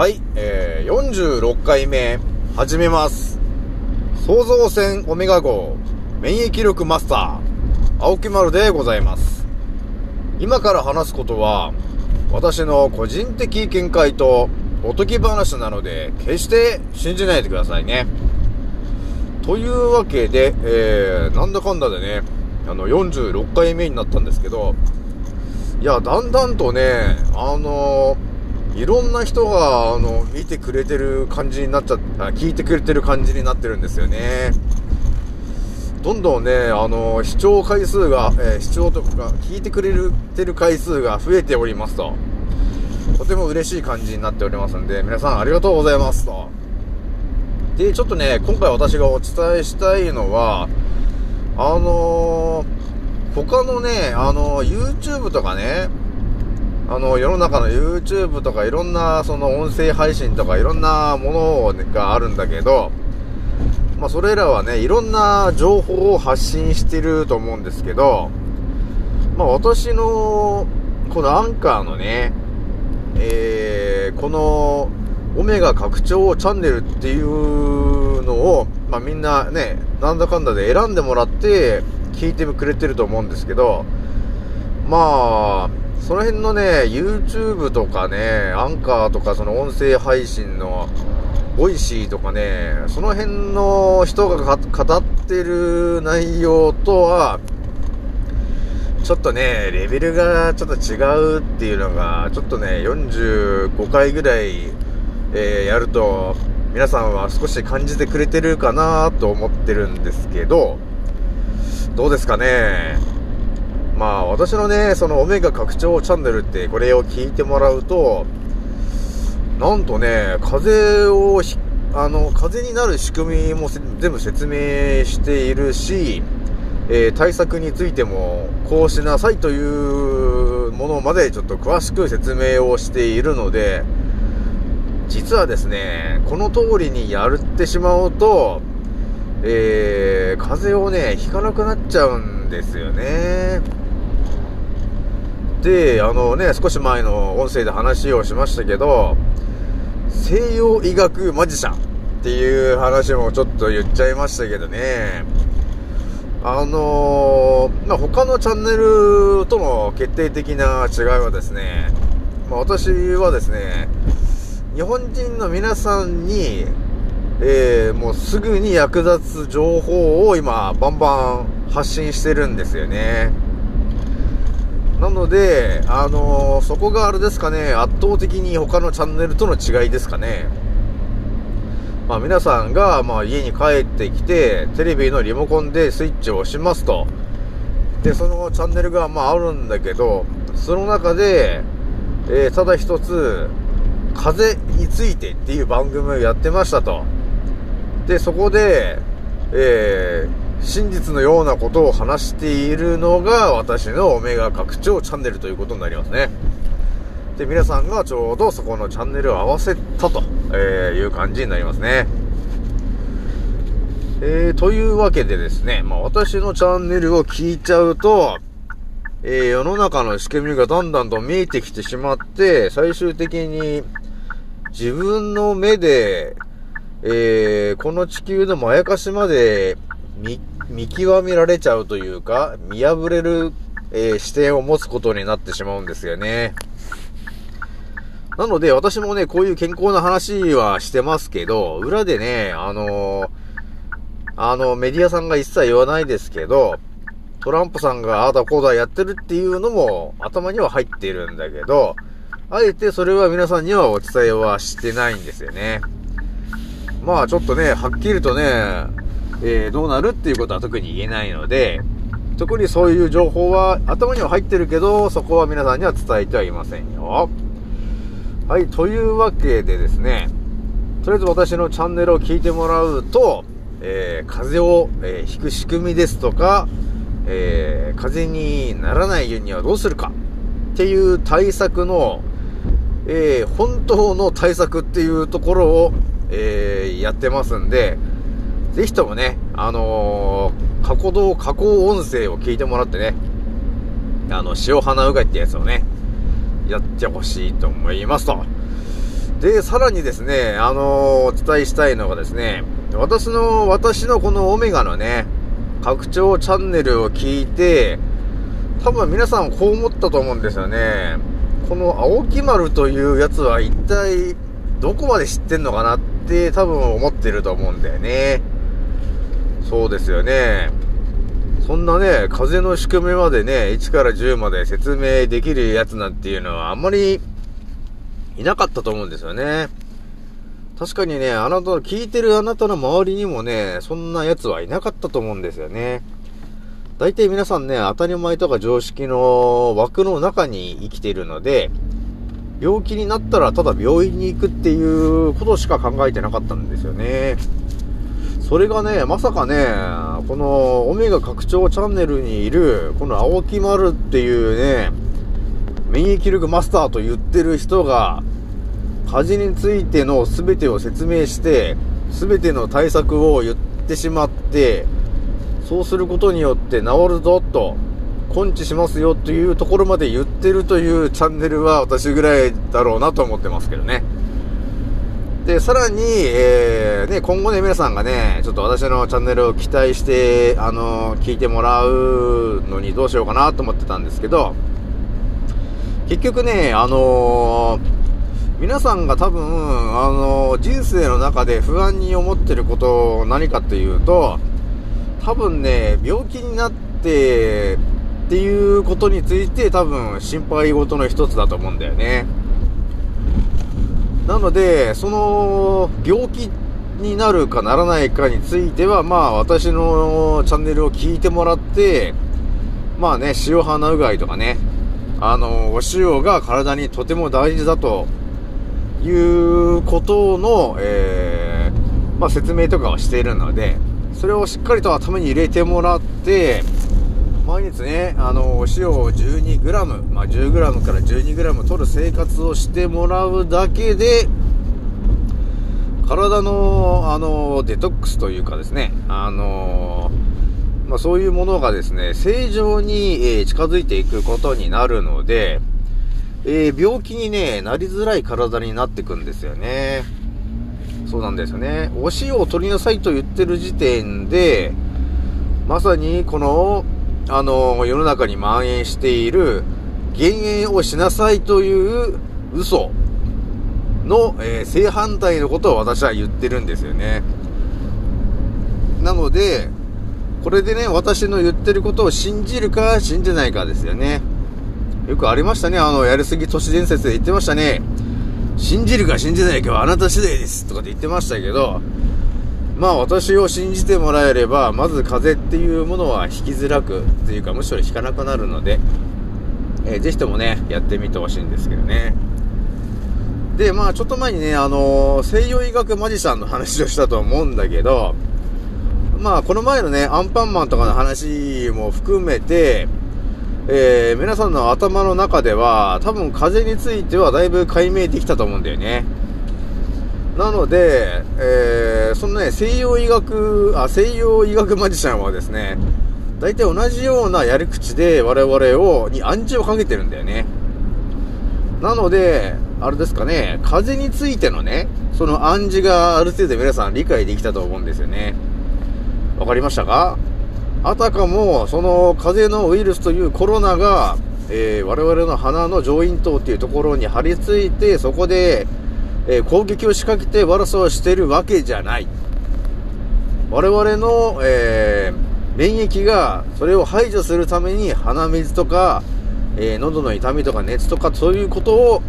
はい、えー、46回目、始めます。創造船オメガ号、免疫力マスター、青木丸でございます。今から話すことは、私の個人的見解とおとぎ話なので、決して信じないでくださいね。というわけで、えー、なんだかんだでね、あの、46回目になったんですけど、いや、だんだんとね、あのいろんな人が、あの、見てくれてる感じになっちゃった、聞いてくれてる感じになってるんですよね。どんどんね、あの、視聴回数が、えー視聴とか、聞いてくれてる回数が増えておりますと。とても嬉しい感じになっておりますんで、皆さんありがとうございますと。で、ちょっとね、今回私がお伝えしたいのは、あのー他のね、あの YouTube とかね、あの、世の中の YouTube とかいろんな、その音声配信とかいろんなものがあるんだけど、まあ、それらはね、いろんな情報を発信してると思うんですけど、まあ、私の、このアンカーのね、えー、この、オメガ拡張チャンネルっていうのを、まあ、みんなね、なんだかんだで選んでもらって聞いてくれてると思うんですけど、まあ、その辺のね、YouTube とかね、アンカーとかその音声配信の、 Voicyとかね、その辺の人が語ってる内容とは、ちょっとね、レベルがちょっと違うっていうのが、ちょっとね、45回ぐらい、えーやると、皆さんは少し感じてくれてるかなと思ってるんですけど、どうですかね？まあ私のね、そのオメガ拡張チャンネルってこれを聞いてもらうと、なんとね、風をひ、あの、風になる仕組みも全部説明しているし、えー対策についてもこうしなさいというものまでちょっと詳しく説明をしているので、実はですね、この通りにやるってしまうと、えー、風邪をね、ひかなくなっちゃうんですよね。で、あのね、少し前の音声で話をしましたけど、西洋医学マジシャンっていう話もちょっと言っちゃいましたけどね。あのまあ、他のチャンネルとの決定的な違いはですね、まあ、私はですね、日本人の皆さんに、えーもうすぐに役立つ情報を今、バンバン発信してるんですよね。なので、あのーそこがあれですかね、圧倒的に他のチャンネルとの違いですかね。まあ皆さんが、まあ家に帰ってきて、テレビのリモコンでスイッチを押しますと。で、そのチャンネルが、まああるんだけど、その中で、えーただ一つ、風についてっていう番組をやってましたと。で、そこで、えー真実のようなことを話しているのが私のオメガ拡張チャンネルということになりますね。で、皆さんがちょうどそこのチャンネルを合わせたと、えいう感じになりますね。えー、というわけでですね、まあ私のチャンネルを聞いちゃうと、えー世の中の仕組みがだんだんと見えてきてしまって、最終的に自分の目で、えーこの地球のまやかしまで見、見極められちゃうというか、見破れる、えー視点を持つことになってしまうんですよね。なので、私もね、こういう健康な話はしてますけど、裏でね、あのーあの、メディアさんが一切言わないですけど、トランプさんがああだこうだやってるっていうのも頭には入っているんだけど、あえてそれは皆さんにはお伝えはしてないんですよね。まあちょっとね、はっきりとね、えーどうなるっていうことは特に言えないので、特にそういう情報は頭には入ってるけど、そこは皆さんには伝えてはいませんよ。はい、というわけでですね、とりあえず私のチャンネルを聞いてもらうと、えー風邪を、えーひく仕組みですとか、えー風邪にならないようにはどうするかっていう対策の、えー本当の対策っていうところを、えーやってますんで、ぜひともね、あのー過去動、加工音声を聞いてもらってね、あの、塩花うがいってやつをね、やってほしいと思いますと。で、さらにですね、あのお伝えしたいのがですね、私の、私のこのオメガのね、拡張チャンネルを聞いて、多分皆さんこう思ったと思うんですよね。この青木丸というやつは一体どこまで知ってんのかなって多分思ってると思うんだよね。そうですよね。そんなね、風の仕組みまでね、1から10まで説明できるやつなんていうのはあんまりいなかったと思うんですよね。確かにね、あなたの、聞いてるあなたの周りにもね、そんな奴はいなかったと思うんですよね。大体皆さんね、当たり前とか常識の枠の中に生きているので、病気になったらただ病院に行くっていうことしか考えてなかったんですよね。それがね、まさかね、このオメガ拡張チャンネルにいる、この青木丸っていうね、免疫力マスターと言ってる人が、風邪についての全てを説明して、全ての対策を言ってしまって、そうすることによって治るぞと、根治しますよというところまで言ってるというチャンネルは私ぐらいだろうなと思ってますけどね。で、さらに、えー、ね、今後ね、皆さんがね、ちょっと私のチャンネルを期待して、あの聞いてもらうのにどうしようかなと思ってたんですけど、結局ね、あのー、皆さんが多分、あのー、人生の中で不安に思ってること何かっていうと、多分ね、病気になってっていうことについて多分心配事の一つだと思うんだよね。なので、その病気になるかならないかについては、まあ私のチャンネルを聞いてもらって、まあね、塩鼻うがいとかね、あの、お塩が体にとても大事だということの、えー、まあ、説明とかはしているので、それをしっかりと頭に入れてもらって、毎日ね、あの、お塩を 12g、まあ、10g から 12g 取る生活をしてもらうだけで、体の、あの、デトックスというかですね、あのまあ、そういうものがですね、正常に、えー、近づいていくことになるので、えー、病気にね、なりづらい体になっていくんですよね。そうなんですよね。お塩を取りなさいと言ってる時点で、まさにこの、あの、世の中に蔓延している、減塩をしなさいという嘘の、えー、正反対のことを私は言ってるんですよね。なので、これでね、私の言ってることを信じるか信じないかですよね。よくありましたね、あの、やりすぎ都市伝説で言ってましたね。信じるか信じないかはあなた次第ですとかって言ってましたけど、まあ私を信じてもらえれば、まず風邪っていうものは引きづらく、っていうかむしろ引かなくなるので、えー、ぜひともね、やってみてほしいんですけどね。で、まあちょっと前にね、あのー、西洋医学マジシャンの話をしたと思うんだけど、まあ、この前のね、アンパンマンとかの話も含めて、えー、皆さんの頭の中では、多分風についてはだいぶ解明できたと思うんだよね。なので、えー、そのね、西洋医学、あ、西洋医学マジシャンはですね、大体同じようなやり口で我々を、に暗示をかけてるんだよね。なので、あれですかね、風邪についてのね、その暗示がある程度皆さん理解できたと思うんですよね。わかりましたか？あたかも、その風邪のウイルスというコロナが、えー、我々の鼻の上咽頭っていうところに張り付いて、そこで、えー、攻撃を仕掛けて悪さをしているわけじゃない。我々の、えー、免疫がそれを排除するために鼻水とか、えー、喉の痛みとか熱とかそういうことを、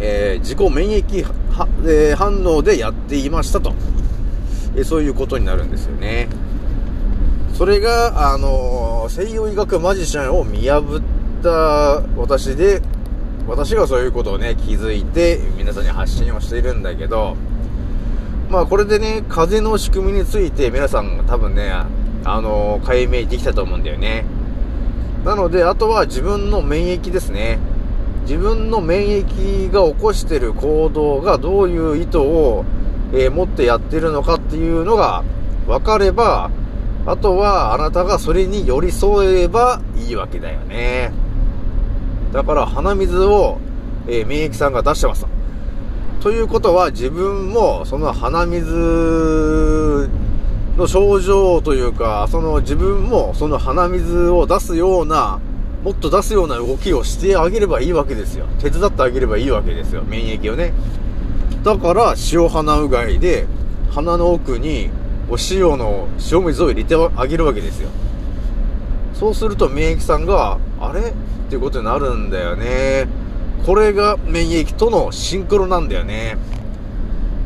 えー、自己免疫は、え、反応でやっていましたと。えそういうことになるんですよね。それが、あの西洋医学マジシャンを見破った私で、私がそういうことをね、気づいて、皆さんに発信をしているんだけど、まあこれでね、風の仕組みについて皆さんが多分ね、あの解明できたと思うんだよね。なので、あとは自分の免疫ですね。自分の免疫が起こしてる行動がどういう意図をえー、持ってやってるのかっていうのが分かれば、あとはあなたがそれに寄り添えばいいわけだよね。だから鼻水を、えー、免疫さんが出してますと。ということは自分もその鼻水の症状というか、その自分もその鼻水を出すような、もっと出すような動きをしてあげればいいわけですよ。手伝ってあげればいいわけですよ。免疫をね。だから、塩鼻うがいで、鼻の奥にお塩の塩水を入れてあげるわけですよ。そうすると免疫さんが、あれ？っていうことになるんだよね。これが免疫とのシンクロなんだよね。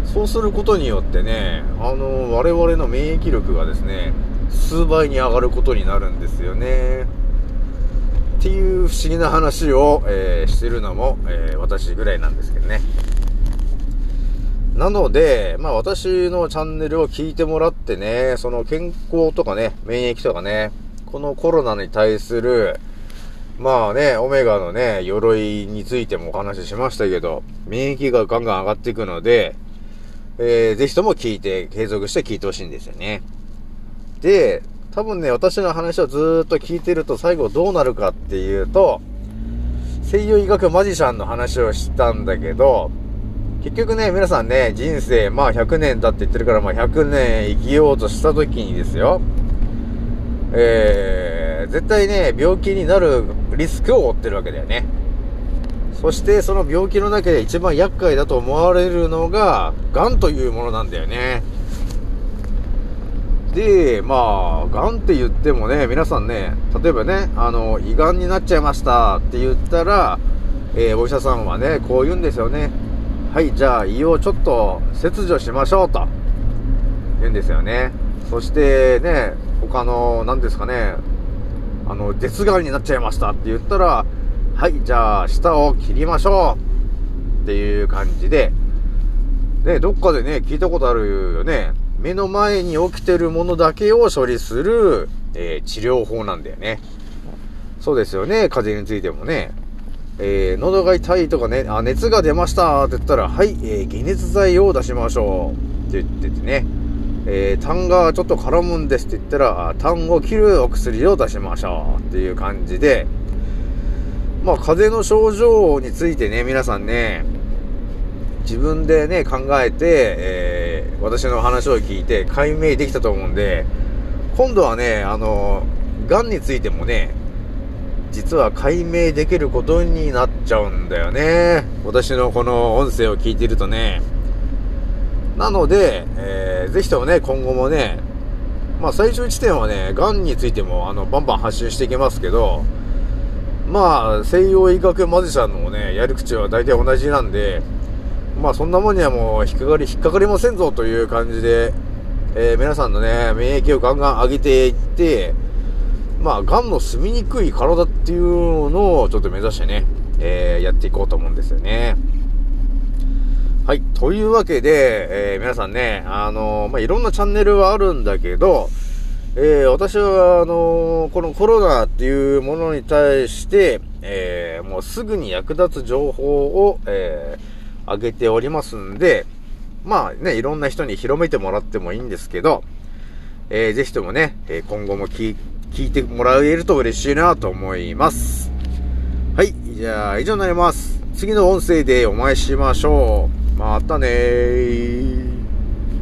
そうすることによってね、あの、我々の免疫力がですね、数倍に上がることになるんですよね。っていう不思議な話を、えー、してるのも、えー、私ぐらいなんですけどね。なので、まあ私のチャンネルを聞いてもらってね、その健康とかね、免疫とかね、このコロナに対する、まあね、オメガのね、鎧についてもお話ししましたけど、免疫がガンガン上がっていくので、えー、ぜひとも聞いて、継続して聞いてほしいんですよね。で、多分ね、私の話をずっと聞いてると最後どうなるかっていうと、西洋医学マジシャンの話をしたんだけど、結局ね、皆さんね、人生、まあ100年だって言ってるから、まあ100年生きようとした時にですよ、えー、絶対ね、病気になるリスクを負ってるわけだよね。そしてその病気の中で一番厄介だと思われるのが、癌というものなんだよね。で、まあ、癌って言ってもね、皆さんね、例えばね、あの、胃癌になっちゃいましたって言ったら、えー、お医者さんはね、こう言うんですよね。はい、じゃあ胃をちょっと切除しましょうと言うんですよね。そしてね、他の、何ですかね、あの、舌がんになっちゃいましたって言ったら、はい、じゃあ、舌を切りましょうっていう感じで、ね、どっかでね、聞いたことあるよね。目の前に起きてるものだけを処理する、えー、治療法なんだよね。そうですよね、風邪についてもね。えー、喉が痛いとかね、あ、熱が出ましたって言ったら、はい、えー、解熱剤を出しましょうって言っててね。えー、痰がちょっと絡むんですって言ったら、痰を切るお薬を出しましょう。っていう感じで、まあ、風邪の症状についてね、皆さんね、自分でね、考えて、えー、私の話を聞いて解明できたと思うんで、今度はね、あの、癌についてもね、実は解明できることになっちゃうんだよね。私のこの音声を聞いてるとね、なので、えー、ぜひともね、今後もね、まあ最終地点はね、癌についてもあのバンバン発信していきますけど、まあ西洋医学マジシャンのね、やり口は大体同じなんで、まあそんなもんにはもう引っかかり、引っかかりませんぞという感じで、えー、皆さんのね、免疫をガンガン上げていって、まあ、癌の住みにくい体っていうのをちょっと目指してね、えー、やっていこうと思うんですよね。はい。というわけで、えー、皆さんね、あのー、まあ、いろんなチャンネルはあるんだけど、えー、私は、あのこのコロナっていうものに対して、えもうすぐに役立つ情報を、えー、上げておりますんで、まあね、いろんな人に広めてもらってもいいんですけど、えー、ぜひともね、え今後も聞いてもらえると嬉しいなと思います。はい。じゃあ、以上になります。次の音声でお会いしましょう。またねー。